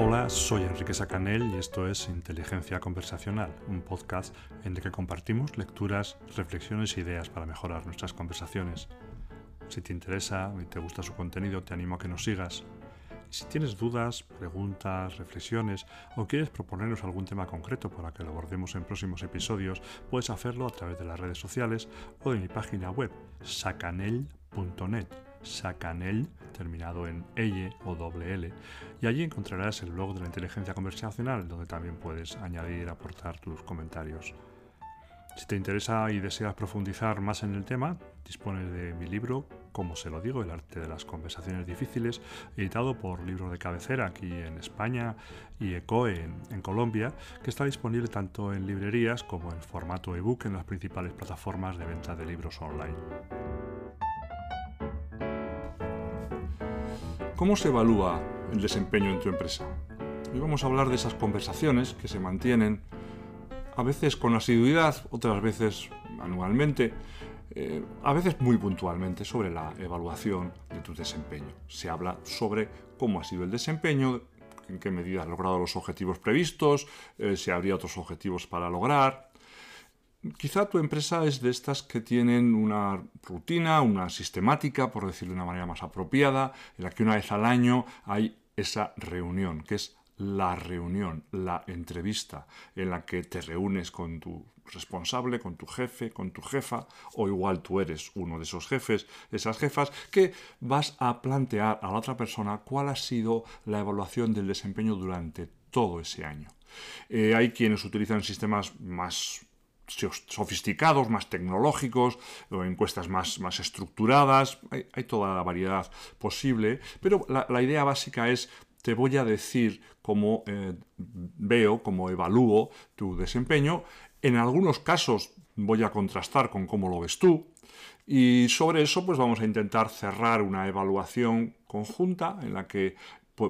Hola, soy Enrique Sacanel y esto es Inteligencia Conversacional, un podcast en el que compartimos lecturas, reflexiones e ideas para mejorar nuestras conversaciones. Si te interesa y te gusta su contenido, te animo a que nos sigas. Si tienes dudas, preguntas, reflexiones o quieres proponernos algún tema concreto para que lo abordemos en próximos episodios, puedes hacerlo a través de las redes sociales o de mi página web, sacanel.net Sacanel, terminado en L o doble L, y allí encontrarás el blog de la inteligencia conversacional, donde también puedes añadir, aportar tus comentarios. Si te interesa y deseas profundizar más en el tema, dispones de mi libro, Como se lo digo, el arte de las conversaciones difíciles, editado por Libro de Cabecera aquí en España y ECOE en, en Colombia, que está disponible tanto en librerías como en formato ebook en las principales plataformas de venta de libros online. ¿Cómo se evalúa el desempeño en tu empresa? Hoy vamos a hablar de esas conversaciones que se mantienen a veces con asiduidad, otras veces anualmente, eh, a veces muy puntualmente sobre la evaluación de tu desempeño. Se habla sobre cómo ha sido el desempeño, en qué medida has logrado los objetivos previstos, eh, si habría otros objetivos para lograr, Quizá tu empresa es de estas que tienen una rutina, una sistemática, por decirlo de una manera más apropiada, en la que una vez al año hay esa reunión, que es la reunión, la entrevista, en la que te reúnes con tu responsable, con tu jefe, con tu jefa, o igual tú eres uno de esos jefes, esas jefas, que vas a plantear a la otra persona cuál ha sido la evaluación del desempeño durante todo ese año. Eh, hay quienes utilizan sistemas más sofisticados, más tecnológicos, encuestas más, más estructuradas, hay, toda la variedad posible, pero la, idea básica es te voy a decir cómo eh, veo, cómo evalúo tu desempeño. En algunos casos voy a contrastar con cómo lo ves tú. Y sobre eso, pues vamos a intentar cerrar una evaluación conjunta en la que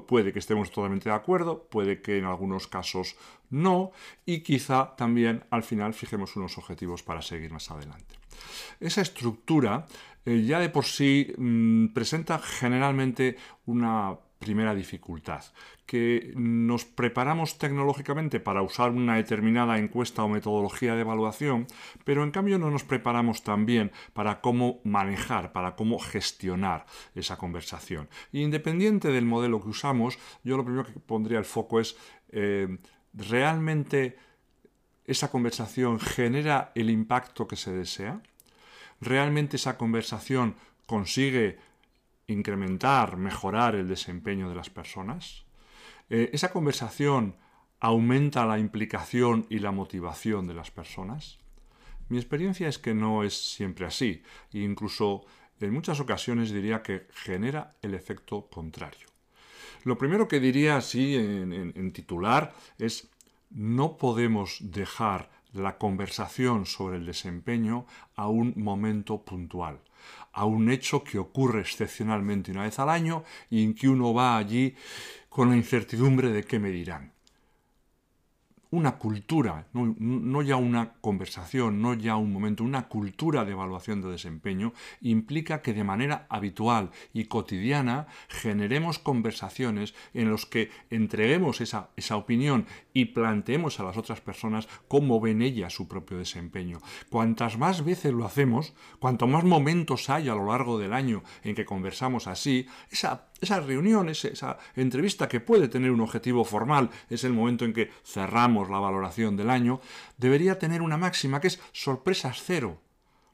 puede que estemos totalmente de acuerdo, puede que en algunos casos no, y quizá también al final fijemos unos objetivos para seguir más adelante. Esa estructura eh, ya de por sí mm, presenta generalmente una primera dificultad, que nos preparamos tecnológicamente para usar una determinada encuesta o metodología de evaluación, pero en cambio no nos preparamos también para cómo manejar, para cómo gestionar esa conversación. independiente del modelo que usamos, yo lo primero que pondría el foco es eh, realmente esa conversación genera el impacto que se desea, realmente esa conversación consigue incrementar, mejorar el desempeño de las personas. Eh, esa conversación aumenta la implicación y la motivación de las personas. Mi experiencia es que no es siempre así, e incluso en muchas ocasiones diría que genera el efecto contrario. Lo primero que diría así en titular es no podemos dejar la conversación sobre el desempeño a un momento puntual, a un hecho que ocurre excepcionalmente una vez al año y en que uno va allí con la incertidumbre de qué me dirán una cultura, no, ya una conversación, no ya un momento, una cultura de evaluación de desempeño, implica que de manera habitual y cotidiana generemos conversaciones en los que entreguemos esa, esa opinión y planteemos a las otras personas cómo ven ellas su propio desempeño. Cuantas más veces lo hacemos, cuanto más momentos hay a lo largo del año en que conversamos así, esa esa reunión, esa entrevista que puede tener un objetivo formal, es el momento en que cerramos la valoración del año, debería tener una máxima que es sorpresas cero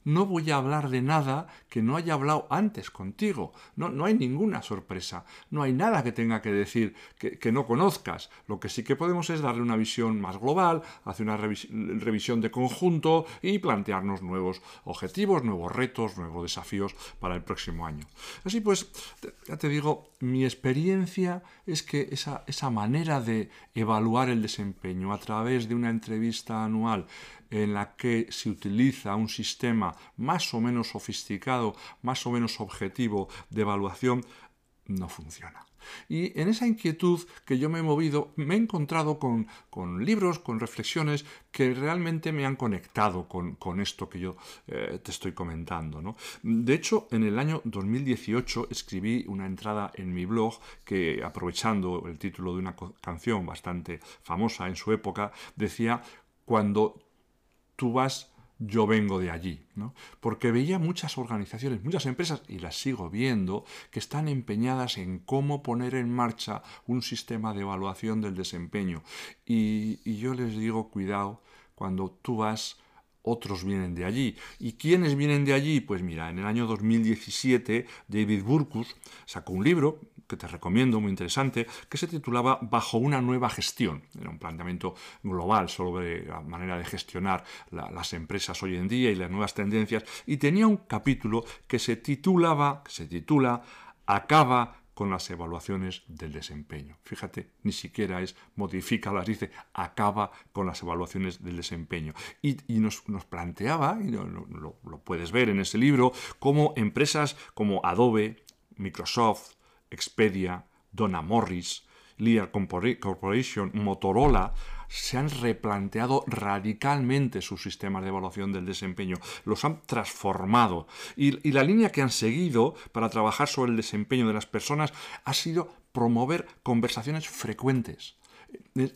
no voy a hablar de nada que no haya hablado antes contigo. No, no hay ninguna sorpresa, no hay nada que tenga que decir que, no conozcas. Lo que sí que podemos es darle una visión más global, hacer una revisión de conjunto y plantearnos nuevos objetivos, nuevos retos, nuevos desafíos para el próximo año. Así pues, ya te digo, mi experiencia es que esa, esa manera de evaluar el desempeño a través de una entrevista anual en la que se utiliza un sistema más o menos sofisticado, más o menos objetivo de evaluación, no funciona. Y en esa inquietud que yo me he movido, me he encontrado con, libros, con reflexiones que realmente me han conectado con, esto que yo eh, te estoy comentando. De hecho, en el año 2018 escribí una entrada en mi blog que, aprovechando el título de una canción bastante famosa en su época, decía, cuando tú vas yo vengo de allí, ¿no? porque veía muchas organizaciones, muchas empresas, y las sigo viendo, que están empeñadas en cómo poner en marcha un sistema de evaluación del desempeño. Y, y yo les digo, cuidado, cuando tú vas otros vienen de allí. ¿Y quiénes vienen de allí? Pues mira, en el año 2017 David Burkus sacó un libro que te recomiendo, muy interesante, que se titulaba Bajo una nueva gestión. Era un planteamiento global sobre la manera de gestionar las empresas hoy en día y las nuevas tendencias. Y tenía un capítulo que se titulaba, que se titula Acaba con las evaluaciones del desempeño. Fíjate, ni siquiera es las dice acaba con las evaluaciones del desempeño. Y, nos, planteaba, y lo, lo puedes ver en ese libro, cómo empresas como Adobe, Microsoft, Expedia, Donna Morris, Lear Corporation, Motorola, se han replanteado radicalmente sus sistemas de evaluación del desempeño, los han transformado. Y, y, la línea que han seguido para trabajar sobre el desempeño de las personas ha sido promover conversaciones frecuentes,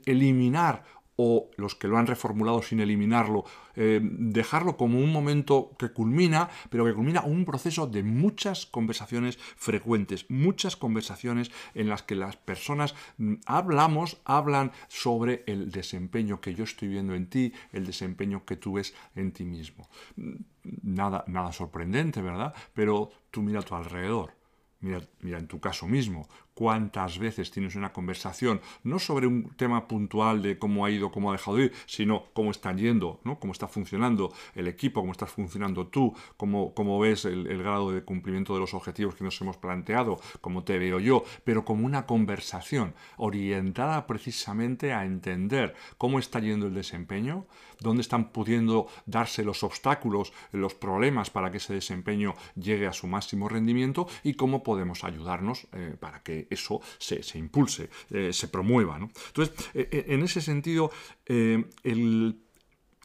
eliminar o los que lo han reformulado sin eliminarlo, eh, dejarlo como un momento que culmina, pero que culmina un proceso de muchas conversaciones frecuentes, muchas conversaciones en las que las personas mm, hablamos, hablan sobre el desempeño que yo estoy viendo en ti, el desempeño que tú ves en ti mismo. Mm, nada, nada sorprendente, ¿verdad? Pero tú mira a tu alrededor. Mira, mira, en tu caso mismo, cuántas veces tienes una conversación, no sobre un tema puntual de cómo ha ido, cómo ha dejado de ir, sino cómo están yendo, ¿no? cómo está funcionando el equipo, cómo estás funcionando tú, cómo, cómo ves el, grado de cumplimiento de los objetivos que nos hemos planteado, cómo te veo yo, pero como una conversación orientada precisamente a entender cómo está yendo el desempeño, dónde están pudiendo darse los obstáculos, los problemas para que ese desempeño llegue a su máximo rendimiento y cómo podemos ayudarnos eh, para que eso se, impulse, eh, se promueva. Entonces, eh, eh, en ese sentido, el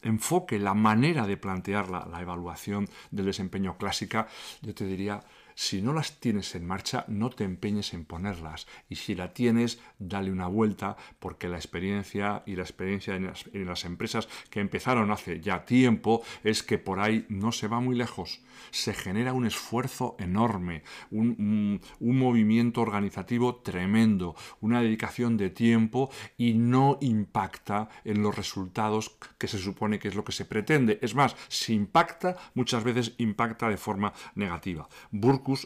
enfoque, la manera de plantear la, la, evaluación del desempeño clásica, yo te diría, si no las tienes en marcha, no te empeñes en ponerlas. Y si la tienes, dale una vuelta, porque la experiencia y la experiencia en las, empresas que empezaron hace ya tiempo es que por ahí no se va muy lejos. Se genera un esfuerzo enorme, un, movimiento organizativo tremendo, una dedicación de tiempo y no impacta en los resultados que se supone que es lo que se pretende. Es más, si impacta, muchas veces impacta de forma negativa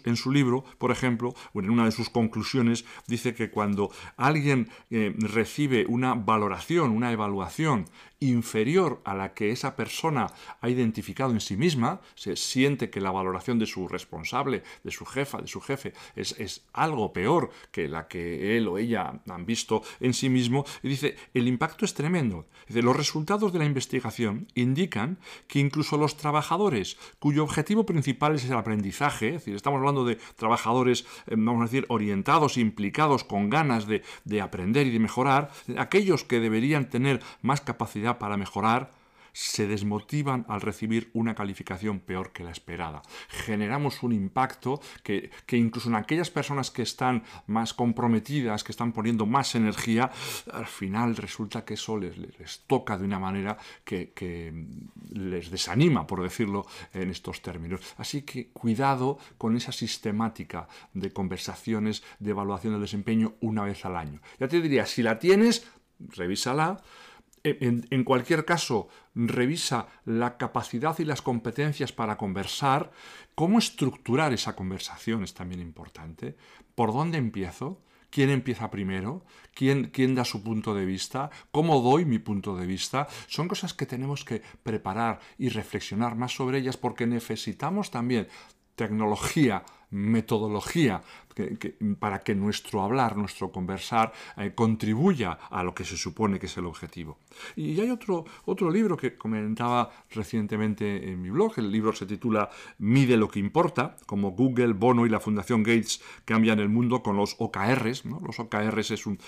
en su libro, por ejemplo, en una de sus conclusiones, dice que cuando alguien eh, recibe una valoración, una evaluación inferior a la que esa persona ha identificado en sí misma, se siente que la valoración de su responsable, de su jefa, de su jefe, es, es algo peor que la que él o ella han visto en sí mismo, y dice, el impacto es tremendo. Dice, los resultados de la investigación indican que incluso los trabajadores cuyo objetivo principal es el aprendizaje, es decir, estamos hablando de trabajadores, eh, vamos a decir, orientados, implicados, con ganas de, de aprender y de mejorar, aquellos que deberían tener más capacidad para mejorar, se desmotivan al recibir una calificación peor que la esperada. Generamos un impacto que, incluso en aquellas personas que están más comprometidas, que están poniendo más energía, al final resulta que eso les, toca de una manera que, que, les desanima, por decirlo en estos términos. Así que cuidado con esa sistemática de conversaciones de evaluación del desempeño una vez al año. Ya te diría, si la tienes, revísala en, cualquier caso, revisa la capacidad y las competencias para conversar. Cómo estructurar esa conversación es también importante. ¿Por dónde empiezo? ¿Quién empieza primero? ¿Quién, ¿Quién, da su punto de vista? ¿Cómo doy mi punto de vista? Son cosas que tenemos que preparar y reflexionar más sobre ellas porque necesitamos también tecnología, metodología para que nuestro hablar, nuestro conversar, eh, contribuya a lo que se supone que es el objetivo. Y hay otro, otro libro que comentaba recientemente en mi blog, el libro se titula Mide lo que importa, como Google, Bono y la Fundación Gates cambian el mundo con los OKRs. Los OKRs es un,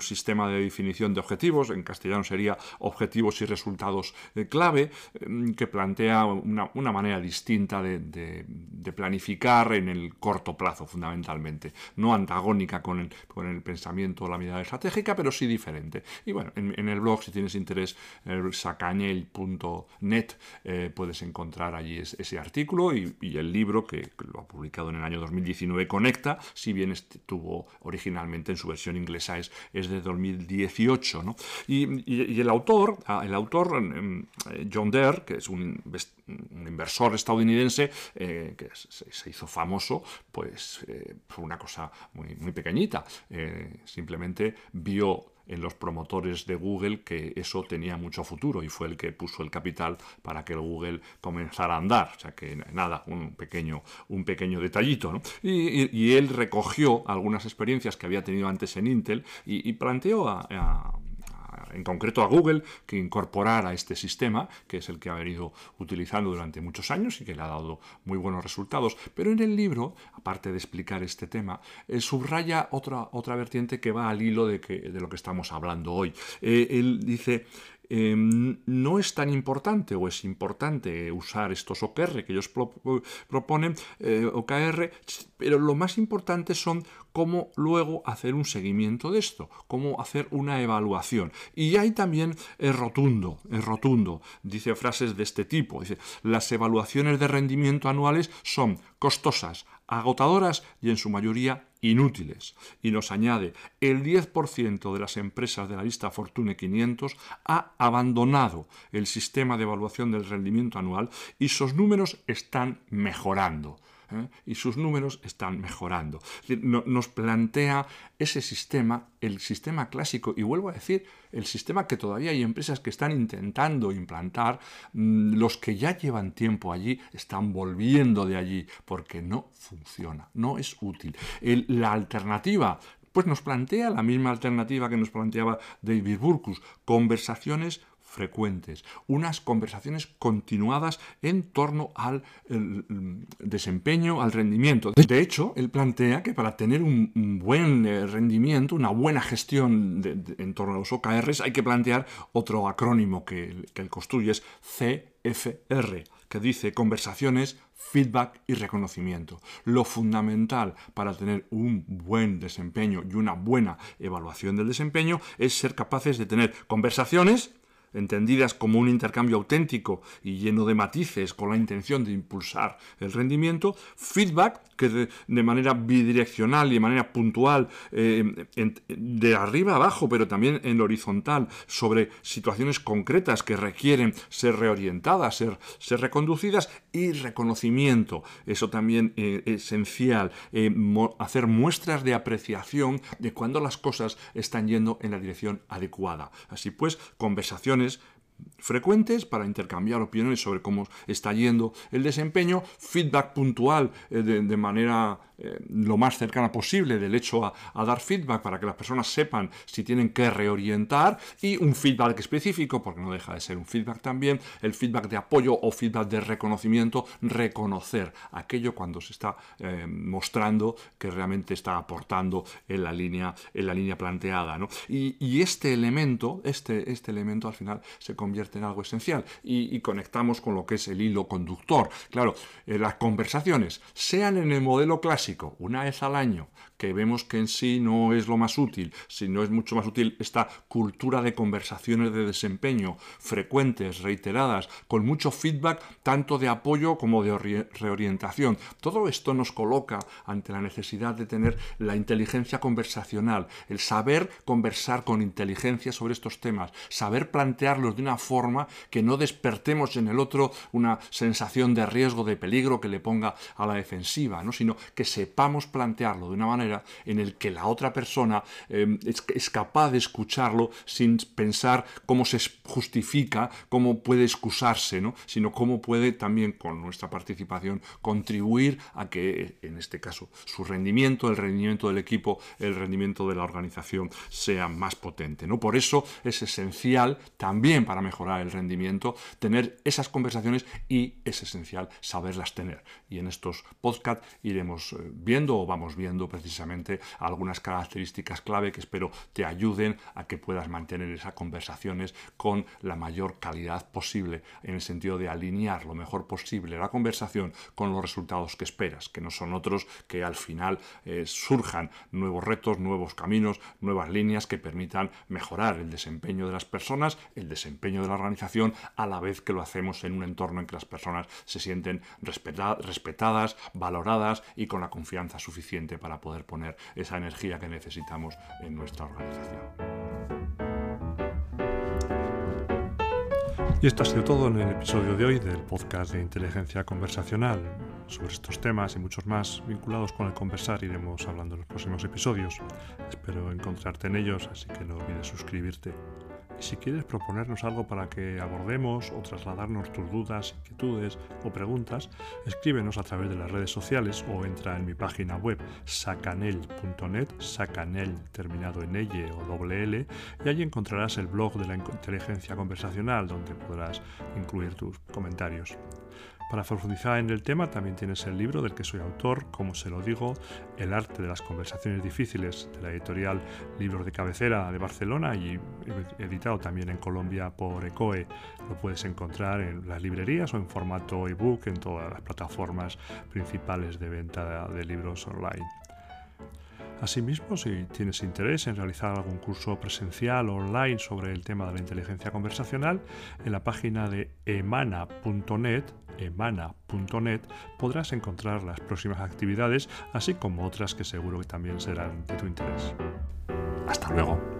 sistema de definición de objetivos, en castellano sería objetivos y resultados eh, clave, mm, que plantea una, manera distinta de, planificar en el corto plazo, fundamentalmente. No antagónica con el, con el pensamiento o la mirada estratégica, pero sí diferente. Y bueno, en, el blog, si tienes interés, el sacañel.net, eh, puedes encontrar allí ese, artículo y, el libro que lo ha publicado en el año 2019, Conecta, si bien estuvo originalmente en su versión inglesa, es, es de 2018. ¿no? Y, el autor, ah, el autor em, John Dare, que es un, inversor estadounidense eh, que se, hizo famoso, pues eh, fue una cosa muy, muy pequeñita. simplemente vio en los promotores de Google que eso tenía mucho futuro y fue el que puso el capital para que el Google comenzara a andar. O sea que nada, un pequeño, un pequeño detallito. Y, él recogió algunas experiencias que había tenido antes en Intel y, planteó a en concreto a Google, que incorporara este sistema, que es el que ha venido utilizando durante muchos años y que le ha dado muy buenos resultados. Pero en el libro, aparte de explicar este tema, eh, subraya otra, otra vertiente que va al hilo de, que, de lo que estamos hablando hoy. Eh, él dice, Em, no es tan importante o es importante usar estos OKR que ellos proponen, eh, OKR, pero lo más importante son cómo luego hacer un seguimiento de esto, cómo hacer una evaluación. Y hay también es rotundo, es rotundo, dice frases de este tipo, dice, las evaluaciones de rendimiento anuales son costosas, agotadoras y en su mayoría inútiles. Y nos añade, el 10% de las empresas de la lista Fortune 500 ha abandonado el sistema de evaluación del rendimiento anual y sus números están mejorando. ¿Eh? y sus números están mejorando. Nos plantea ese sistema, el sistema clásico, y vuelvo a decir, el sistema que todavía hay empresas que están intentando implantar, mm, los que ya llevan tiempo allí están volviendo de allí porque no funciona, no es útil. la alternativa pues nos plantea la misma alternativa que nos planteaba David Burkus, conversaciones frecuentes, unas conversaciones continuadas en torno al desempeño, al rendimiento. De hecho, él plantea que para tener un, buen eh, rendimiento, una buena gestión en torno a los OKRs, hay que plantear otro acrónimo que, que él construye, es CFR, que dice conversaciones, feedback y reconocimiento. Lo fundamental para tener un buen desempeño y una buena evaluación del desempeño es ser capaces de tener conversaciones, entendidas como un intercambio auténtico y lleno de matices con la intención de impulsar el rendimiento, feedback que de, manera bidireccional y de manera puntual, eh, de arriba abajo, pero también en lo horizontal, sobre situaciones concretas que requieren ser reorientadas, ser, ser reconducidas, y reconocimiento, eso también eh, esencial, eh, hacer muestras de apreciación de cuando las cosas están yendo en la dirección adecuada. Así pues, conversaciones is frecuentes para intercambiar opiniones sobre cómo está yendo el desempeño, feedback puntual de, manera eh, lo más cercana posible del hecho a, dar feedback para que las personas sepan si tienen que reorientar y un feedback específico, porque no deja de ser un feedback también, el feedback de apoyo o feedback de reconocimiento, reconocer aquello cuando se está eh, mostrando que realmente está aportando en la línea, en la línea planteada. Y, este elemento, este, este elemento al final se convierte en algo esencial y, conectamos con lo que es el hilo conductor. Claro, eh, las conversaciones, sean en el modelo clásico, una vez al año, que vemos que en sí no es lo más útil, sino es mucho más útil esta cultura de conversaciones de desempeño frecuentes, reiteradas, con mucho feedback, tanto de apoyo como de reorientación. Todo esto nos coloca ante la necesidad de tener la inteligencia conversacional, el saber conversar con inteligencia sobre estos temas, saber plantearlos de una forma que no despertemos en el otro una sensación de riesgo, de peligro que le ponga a la defensiva, ¿no? sino que sepamos plantearlo de una manera en el que la otra persona em, es, capaz de escucharlo sin pensar cómo se justifica, cómo puede excusarse, ¿no? sino cómo puede también con nuestra participación contribuir a que, en este caso, su rendimiento, el rendimiento del equipo, el rendimiento de la organización sea más potente. ¿no? Por eso es esencial también para mejorar el rendimiento tener esas conversaciones y es esencial saberlas tener. Y en estos podcasts iremos eh, viendo o vamos viendo precisamente algunas características clave que espero te ayuden a que puedas mantener esas conversaciones con la mayor calidad posible en el sentido de alinear lo mejor posible la conversación con los resultados que esperas, que no son otros que al final eh, surjan nuevos retos, nuevos caminos, nuevas líneas que permitan mejorar el desempeño de las personas, el desempeño de la organización, a la vez que lo hacemos en un entorno en que las personas se sienten respetadas, valoradas y con la confianza suficiente para poder poner esa energía que necesitamos en nuestra organización. Y esto ha sido todo en el episodio de hoy del podcast de inteligencia conversacional. Sobre estos temas y muchos más vinculados con el conversar iremos hablando en los próximos episodios. Espero encontrarte en ellos, así que no olvides suscribirte. Si quieres proponernos algo para que abordemos o trasladarnos tus dudas, inquietudes o preguntas, escríbenos a través de las redes sociales o entra en mi página web sacanel.net, sacanel terminado en L o doble L, y allí encontrarás el blog de la inteligencia conversacional donde podrás incluir tus comentarios. Para profundizar en el tema también tienes el libro del que soy autor, como se lo digo, El arte de las conversaciones difíciles, de la editorial Libros de Cabecera de Barcelona y editado también en Colombia por ECOE. Lo puedes encontrar en las librerías o en formato ebook en todas las plataformas principales de venta de libros online. Asimismo, si tienes interés en realizar algún curso presencial o online sobre el tema de la inteligencia conversacional, en la página de emana.net emana.net podrás encontrar las próximas actividades, así como otras que seguro que también serán de tu interés. Hasta luego.